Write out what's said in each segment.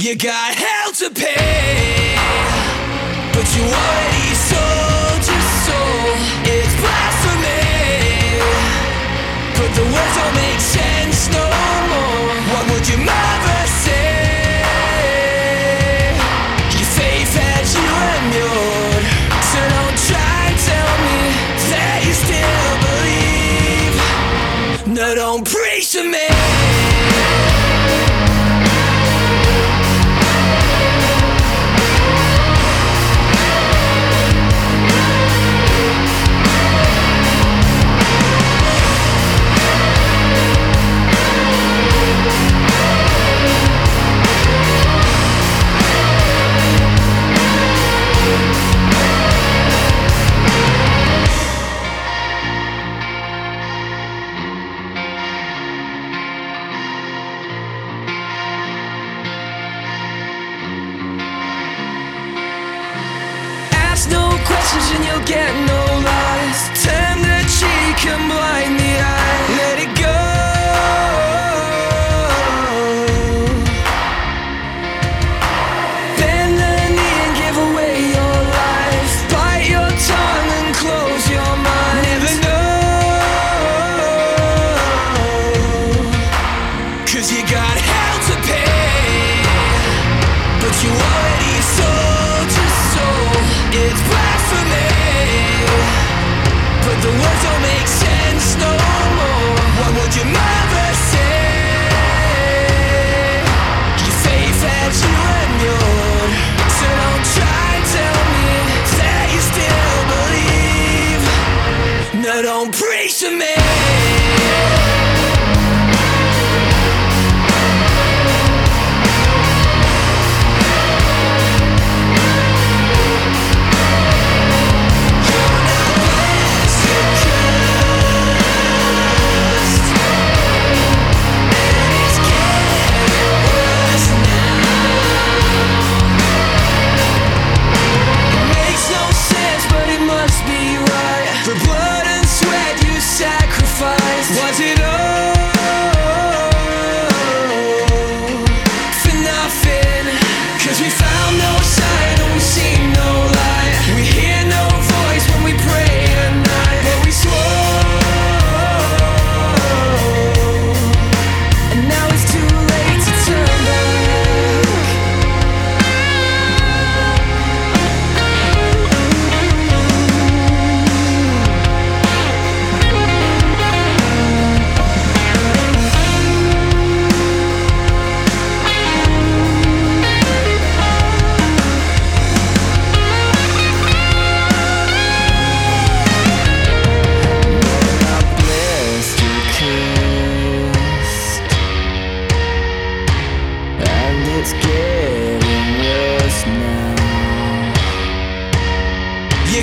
You got hell to pay, but you already sold.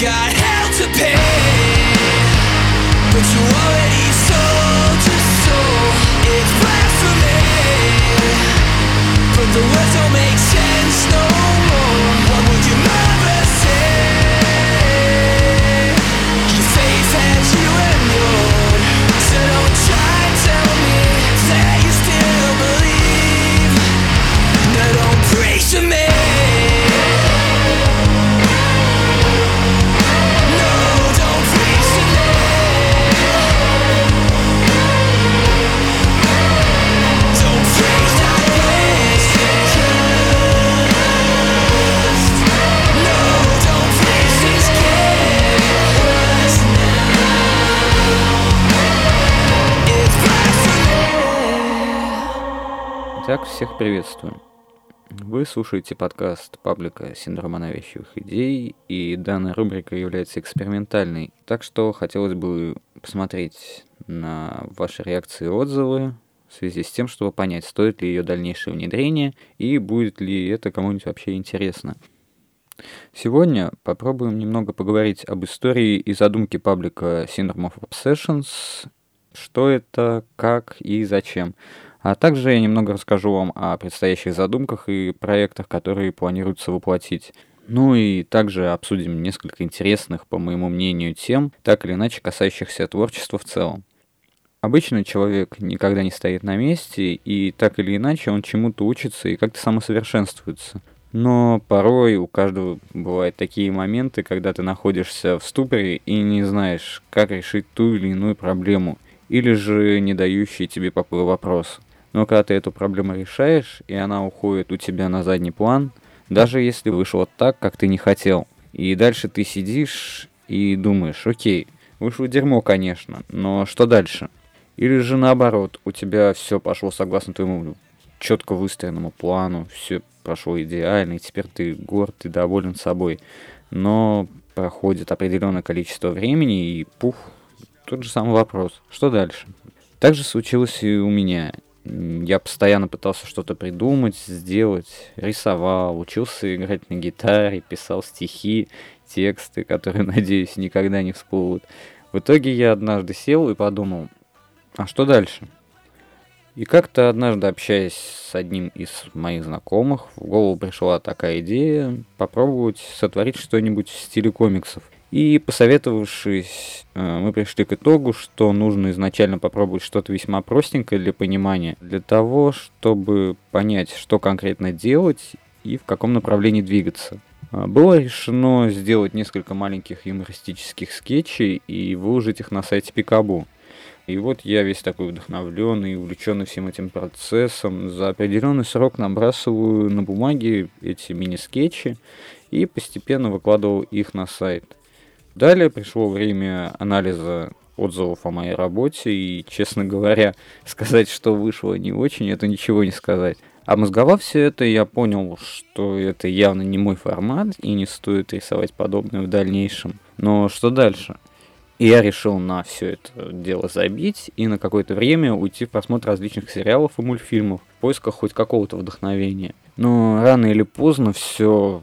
got hell to pay. But you already sold your soul. It's blasphemy. But the words don't make sense, no. приветствую. Вы слушаете подкаст паблика «Синдрома навязчивых идей», и данная рубрика является экспериментальной, так что хотелось бы посмотреть на ваши реакции и отзывы в связи с тем, чтобы понять, стоит ли ее дальнейшее внедрение и будет ли это кому-нибудь вообще интересно. Сегодня попробуем немного поговорить об истории и задумке паблика Syndrome of Obsessions, что это, как и зачем. А также я немного расскажу вам о предстоящих задумках и проектах, которые планируется воплотить. Ну и также обсудим несколько интересных, по моему мнению, тем, так или иначе касающихся творчества в целом. Обычно человек никогда не стоит на месте, и так или иначе он чему-то учится и как-то самосовершенствуется. Но порой у каждого бывают такие моменты, когда ты находишься в ступоре и не знаешь, как решить ту или иную проблему, или же не дающий тебе покоя вопрос. Но когда ты эту проблему решаешь, и она уходит у тебя на задний план, даже если вышло так, как ты не хотел, и дальше ты сидишь и думаешь, окей, вышло дерьмо, конечно, но что дальше? Или же наоборот, у тебя все пошло согласно твоему четко выстроенному плану, все прошло идеально, и теперь ты горд, ты доволен собой. Но проходит определенное количество времени, и пух, тот же самый вопрос. Что дальше? Так же случилось и у меня. Я постоянно пытался что-то придумать, сделать, рисовал, учился играть на гитаре, писал стихи, тексты, которые, надеюсь, никогда не всплывут. В итоге я однажды сел и подумал, а что дальше? И как-то однажды, общаясь с одним из моих знакомых, в голову пришла такая идея попробовать сотворить что-нибудь в стиле комиксов. И посоветовавшись, э, мы пришли к итогу, что нужно изначально попробовать что-то весьма простенькое для понимания, для того, чтобы понять, что конкретно делать и в каком направлении двигаться. Э, было решено сделать несколько маленьких юмористических скетчей и выложить их на сайте Пикабу. И вот я весь такой вдохновленный, увлеченный всем этим процессом, за определенный срок набрасываю на бумаге эти мини-скетчи и постепенно выкладывал их на сайт. Далее пришло время анализа отзывов о моей работе, и, честно говоря, сказать, что вышло не очень, это ничего не сказать. А мозговав все это, я понял, что это явно не мой формат, и не стоит рисовать подобное в дальнейшем. Но что дальше? И я решил на все это дело забить и на какое-то время уйти в просмотр различных сериалов и мультфильмов в поисках хоть какого-то вдохновения. Но рано или поздно все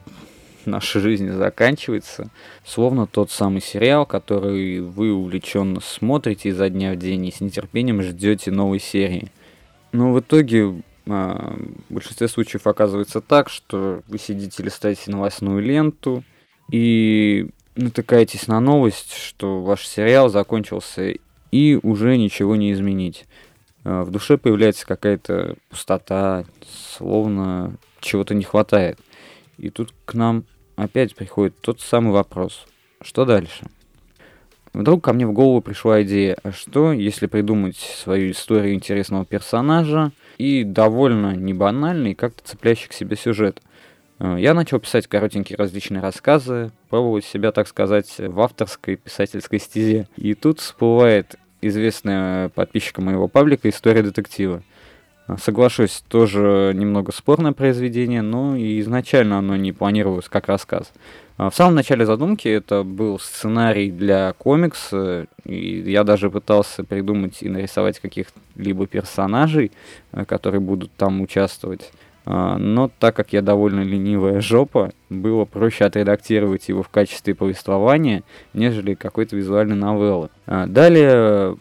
нашей жизни заканчивается, словно тот самый сериал, который вы увлеченно смотрите изо дня в день и с нетерпением ждете новой серии. Но в итоге а, в большинстве случаев оказывается так, что вы сидите листаете новостную ленту и натыкаетесь на новость, что ваш сериал закончился и уже ничего не изменить. А, в душе появляется какая-то пустота, словно чего-то не хватает. И тут к нам опять приходит тот самый вопрос. Что дальше? Вдруг ко мне в голову пришла идея, а что, если придумать свою историю интересного персонажа и довольно не банальный, как-то цепляющий к себе сюжет. Э, я начал писать коротенькие различные рассказы, пробовать себя, так сказать, в авторской писательской стезе. И тут всплывает известная подписчика моего паблика история детектива. Соглашусь, тоже немного спорное произведение, но изначально оно не планировалось как рассказ. А в самом начале задумки это был сценарий для комикса, и я даже пытался придумать и нарисовать каких-либо персонажей, э, которые будут там участвовать. А, но так как я довольно ленивая жопа, было проще отредактировать его в качестве повествования, нежели какой-то визуальной новеллы. А, далее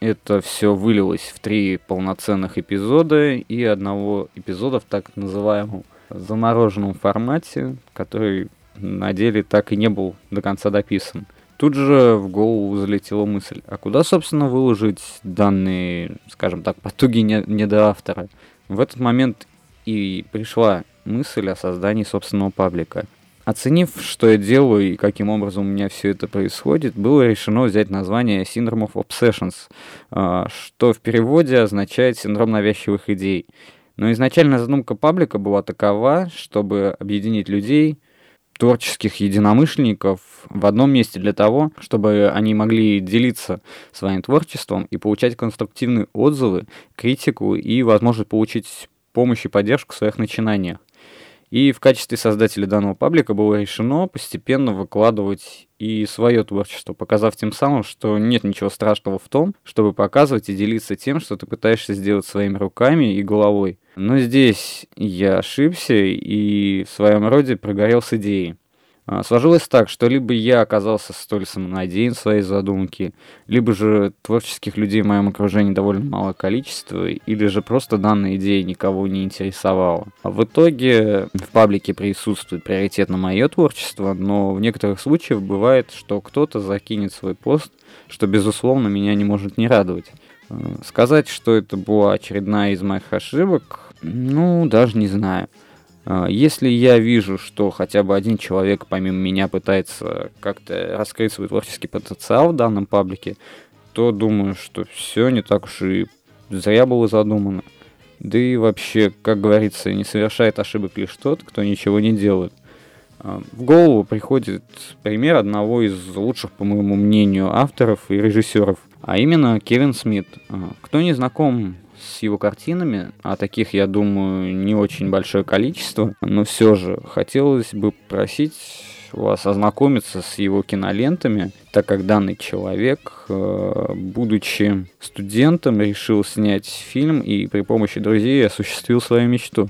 это все вылилось в три полноценных эпизода и одного эпизода в так называемом замороженном формате, который на деле так и не был до конца дописан. Тут же в голову залетела мысль, а куда, собственно, выложить данные, скажем так, потуги недоавтора? В этот момент и пришла мысль о создании собственного паблика – Оценив, что я делаю и каким образом у меня все это происходит, было решено взять название Syndrome of Obsessions, а, что в переводе означает «синдром навязчивых идей». Но изначально задумка паблика была такова, чтобы объединить людей, творческих единомышленников в одном месте для того, чтобы они могли делиться своим творчеством и получать конструктивные отзывы, критику и возможность получить помощь и поддержку в своих начинаниях. И в качестве создателя данного паблика было решено постепенно выкладывать и свое творчество, показав тем самым, что нет ничего страшного в том, чтобы показывать и делиться тем, что ты пытаешься сделать своими руками и головой. Но здесь я ошибся и в своем роде прогорел с идеей. А, сложилось так, что либо я оказался столь самонадеян в своей задумке, либо же творческих людей в моем окружении довольно мало количество, или же просто данная идея никого не интересовала. А в итоге в паблике присутствует приоритетно мое творчество, но в некоторых случаях бывает, что кто-то закинет свой пост, что безусловно меня не может не радовать. Сказать, что это была очередная из моих ошибок, ну, даже не знаю. Если я вижу, что хотя бы один человек помимо меня пытается как-то раскрыть свой творческий потенциал в данном паблике, то думаю, что все не так уж и зря было задумано. Да и вообще, как говорится, не совершает ошибок лишь тот, кто ничего не делает. А, в голову приходит пример одного из лучших, по моему мнению, авторов и режиссеров, а именно Кевин Смит. А, кто не знаком с его картинами, а таких, я думаю, не очень большое количество, но все же хотелось бы просить вас ознакомиться с его кинолентами, так как данный человек, э, будучи студентом, решил снять фильм и при помощи друзей осуществил свою мечту.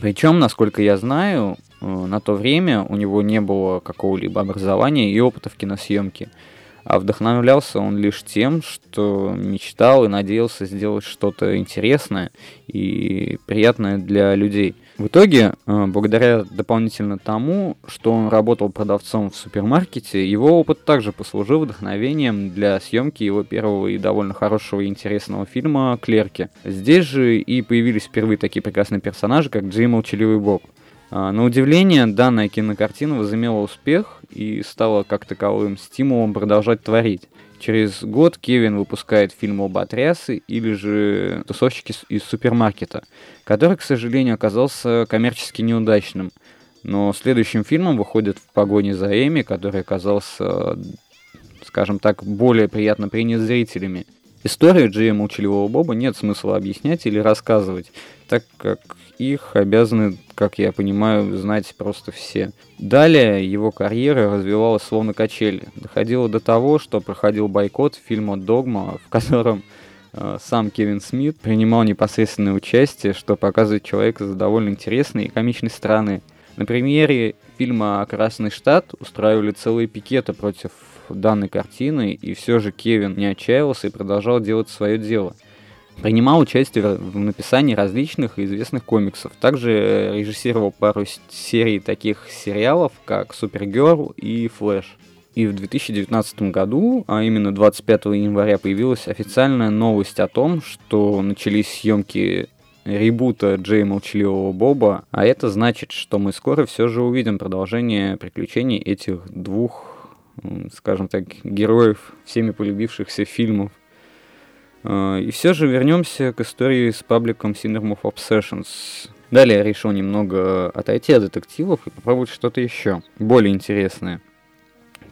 Причем, насколько я знаю, э, на то время у него не было какого-либо образования и опыта в киносъемке. А вдохновлялся он лишь тем, что мечтал и надеялся сделать что-то интересное и приятное для людей – в итоге, э, благодаря дополнительно тому, что он работал продавцом в супермаркете, его опыт также послужил вдохновением для съемки его первого и довольно хорошего и интересного фильма «Клерки». Здесь же и появились впервые такие прекрасные персонажи, как Джей Молчаливый Боб. А, на удивление, данная кинокартина возымела успех и стала как таковым стимулом продолжать творить. Через год Кевин выпускает фильм об отрясы или же тусовщики из супермаркета, который, к сожалению, оказался коммерчески неудачным. Но следующим фильмом выходит «В погоне за Эми», который оказался, скажем так, более приятно принят зрителями. Историю Джея Молчаливого Боба нет смысла объяснять или рассказывать, так как их обязаны, как я понимаю, знать просто все. Далее его карьера развивалась словно качели. Доходило до того, что проходил бойкот фильма «Догма», в котором э, сам Кевин Смит принимал непосредственное участие, что показывает человека с довольно интересной и комичной стороны. На премьере фильма «Красный штат» устраивали целые пикеты против данной картины, и все же Кевин не отчаялся и продолжал делать свое дело – Принимал участие в написании различных известных комиксов. Также э, режиссировал пару серий таких сериалов, как Супергерл и Флэш. И в 2019 году, а именно 25 января, появилась официальная новость о том, что начались съемки ребута Джей Молчаливого Боба, а это значит, что мы скоро все же увидим продолжение приключений этих двух, скажем так, героев всеми полюбившихся фильмов. А, и все же вернемся к истории с пабликом Syndrome of Obsessions. Далее я решил немного отойти от детективов и попробовать что-то еще, более интересное.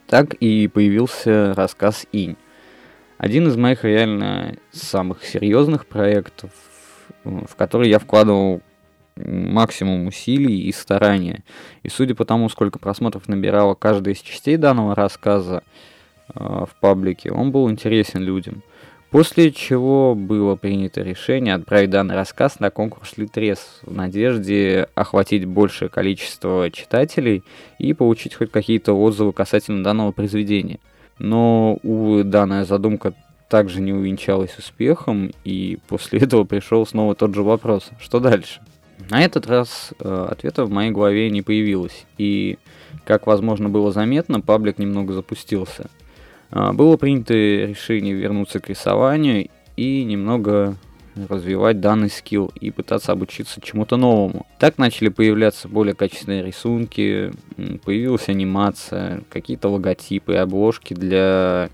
Так и появился рассказ «Инь». Один из моих реально самых серьезных проектов, в который я вкладывал максимум усилий и старания. И судя по тому, сколько просмотров набирала каждая из частей данного рассказа э, в паблике, он был интересен людям. После чего было принято решение отправить данный рассказ на конкурс Литрес в надежде охватить большее количество читателей и получить хоть какие-то отзывы касательно данного произведения. Но, увы, данная задумка также не увенчалась успехом, и после этого пришел снова тот же вопрос, что дальше? На этот раз э, ответа в моей голове не появилось, и, как возможно было заметно, паблик немного запустился – а, было принято решение вернуться к рисованию и немного развивать данный скилл и пытаться обучиться чему-то новому. Так начали появляться более качественные рисунки, появилась анимация, какие-то логотипы, обложки для,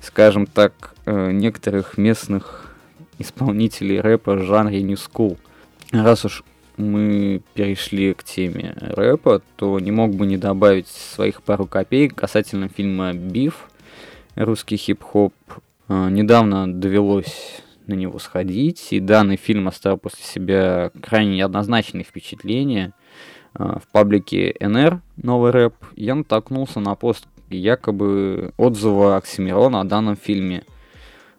скажем так, э, некоторых местных исполнителей рэпа в жанре New School. Раз уж мы перешли к теме рэпа, то не мог бы не добавить своих пару копеек касательно фильма «Биф», русский хип-хоп. А, недавно довелось на него сходить, и данный фильм оставил после себя крайне неоднозначные впечатления. А, в паблике НР «Новый рэп» я натолкнулся на пост якобы отзыва Оксимирона о данном фильме.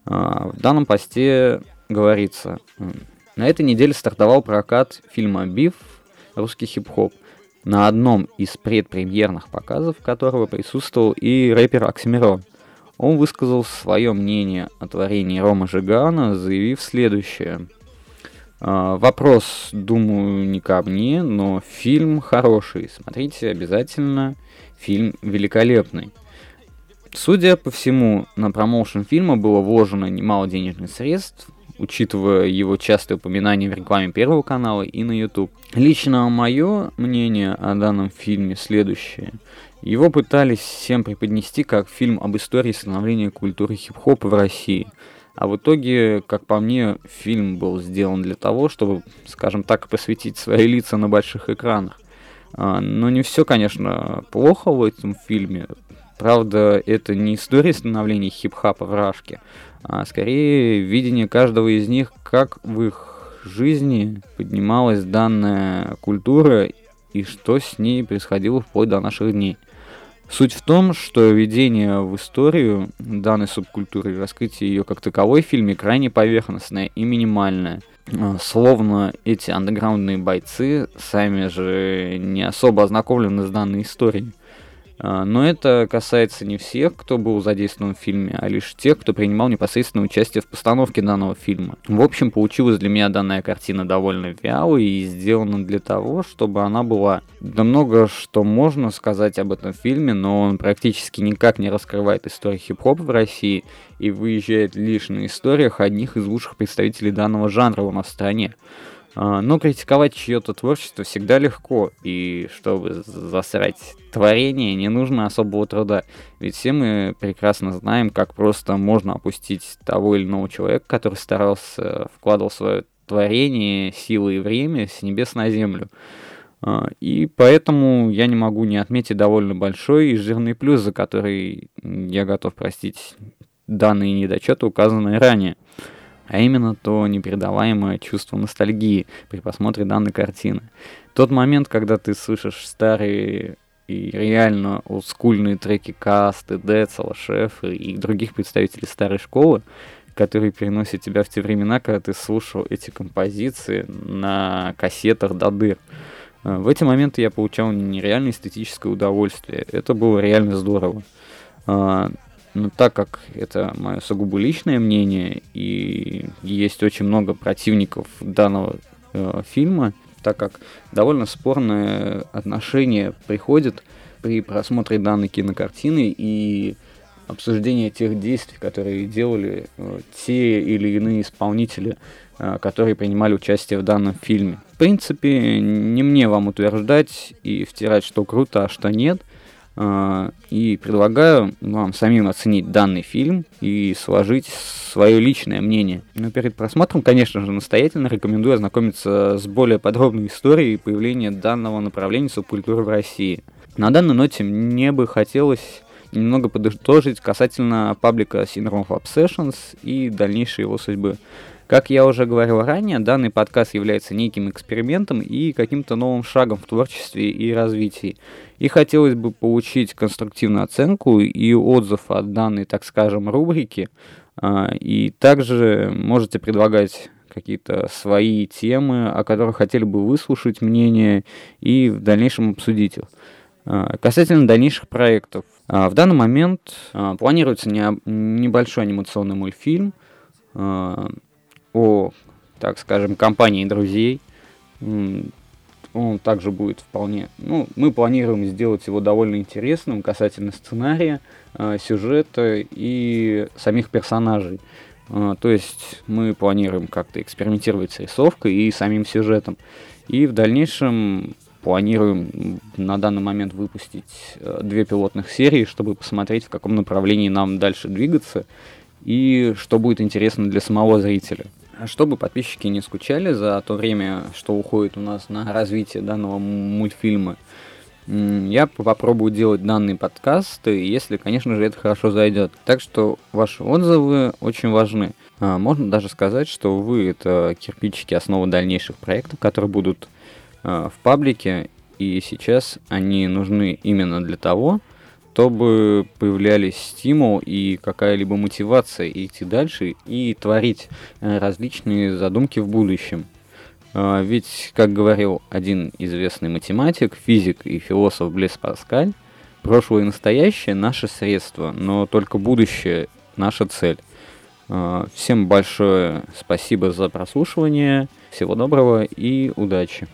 А, в данном посте говорится, на этой неделе стартовал прокат фильма «Биф. Русский хип-хоп», на одном из предпремьерных показов которого присутствовал и рэпер Оксимирон – он высказал свое мнение о творении Рома Жигана, заявив следующее. «А, вопрос, думаю, не ко мне, но фильм хороший. Смотрите обязательно. Фильм великолепный. Судя по всему, на промоушен фильма было вложено немало денежных средств, учитывая его частые упоминания в рекламе Первого канала и на YouTube. Лично мое мнение о данном фильме следующее. Его пытались всем преподнести как фильм об истории становления культуры хип-хопа в России. А в итоге, как по мне, фильм был сделан для того, чтобы, скажем так, посвятить свои лица на больших экранах. А, но не все, конечно, плохо в этом фильме. Правда, это не история становления хип-хапа в Рашке, а скорее видение каждого из них, как в их жизни поднималась данная культура и что с ней происходило вплоть до наших дней. Суть в том, что введение в историю данной субкультуры и раскрытие ее как таковой в фильме крайне поверхностное и минимальное. А, словно эти андеграундные бойцы сами же не особо ознакомлены с данной историей. А, но это касается не всех, кто был задействован в фильме, а лишь тех, кто принимал непосредственное участие в постановке данного фильма. В общем, получилась для меня данная картина довольно вялой и сделана для того, чтобы она была... Да много что можно сказать об этом фильме, но он практически никак не раскрывает историю хип-хопа в России и выезжает лишь на историях одних из лучших представителей данного жанра у нас в стране. А, но критиковать чье-то творчество всегда легко, и чтобы засрать творение, не нужно особого труда. Ведь все мы прекрасно знаем, как просто можно опустить того или иного человека, который старался, вкладывал свое творение, силы и время с небес на землю. А, и поэтому я не могу не отметить довольно большой и жирный плюс, за который я готов простить данные недочеты, указанные ранее а именно то непередаваемое чувство ностальгии при просмотре данной картины. Тот момент, когда ты слышишь старые и реально олдскульные треки Касты, Децела, Шефа и других представителей старой школы, которые переносят тебя в те времена, когда ты слушал эти композиции на кассетах до дыр. В эти моменты я получал нереальное эстетическое удовольствие. Это было реально здорово. Но так как это мое сугубо личное мнение, и есть очень много противников данного э, фильма, так как довольно спорное отношение приходит при просмотре данной кинокартины и обсуждение тех действий, которые делали э, те или иные исполнители, э, которые принимали участие в данном фильме. В принципе, не мне вам утверждать и втирать, что круто, а что нет. А, и предлагаю вам самим оценить данный фильм и сложить свое личное мнение. Но перед просмотром, конечно же, настоятельно рекомендую ознакомиться с более подробной историей появления данного направления субкультуры в России. На данной ноте мне бы хотелось немного подытожить касательно паблика Syndrome of Obsessions и дальнейшей его судьбы. Как я уже говорил ранее, данный подкаст является неким экспериментом и каким-то новым шагом в творчестве и развитии. И хотелось бы получить конструктивную оценку и отзыв от данной, так скажем, рубрики. А, и также можете предлагать какие-то свои темы, о которых хотели бы выслушать мнение и в дальнейшем обсудить их. А, касательно дальнейших проектов. А, в данный момент планируется небольшой анимационный мультфильм о, так скажем, компании друзей. Он также будет вполне... Ну, мы планируем сделать его довольно интересным касательно сценария, э, сюжета и самих персонажей. Э, то есть мы планируем как-то экспериментировать с рисовкой и самим сюжетом. И в дальнейшем планируем на данный момент выпустить э, две пилотных серии, чтобы посмотреть, в каком направлении нам дальше двигаться и что будет интересно для самого зрителя. А чтобы подписчики не скучали за то время, что уходит у нас на развитие данного мультфильма, я попробую делать данный подкаст, если, конечно же, это хорошо зайдет. Так что ваши отзывы очень важны. А, можно даже сказать, что вы это кирпичики основы дальнейших проектов, которые будут а, в паблике, и сейчас они нужны именно для того, чтобы появлялись стимул и какая-либо мотивация идти дальше и творить э, различные задумки в будущем. А, ведь, как говорил один известный математик, физик и философ Блес Паскаль, прошлое и настоящее – наше средство, но только будущее – наша цель. А, всем большое спасибо за прослушивание, всего доброго и удачи!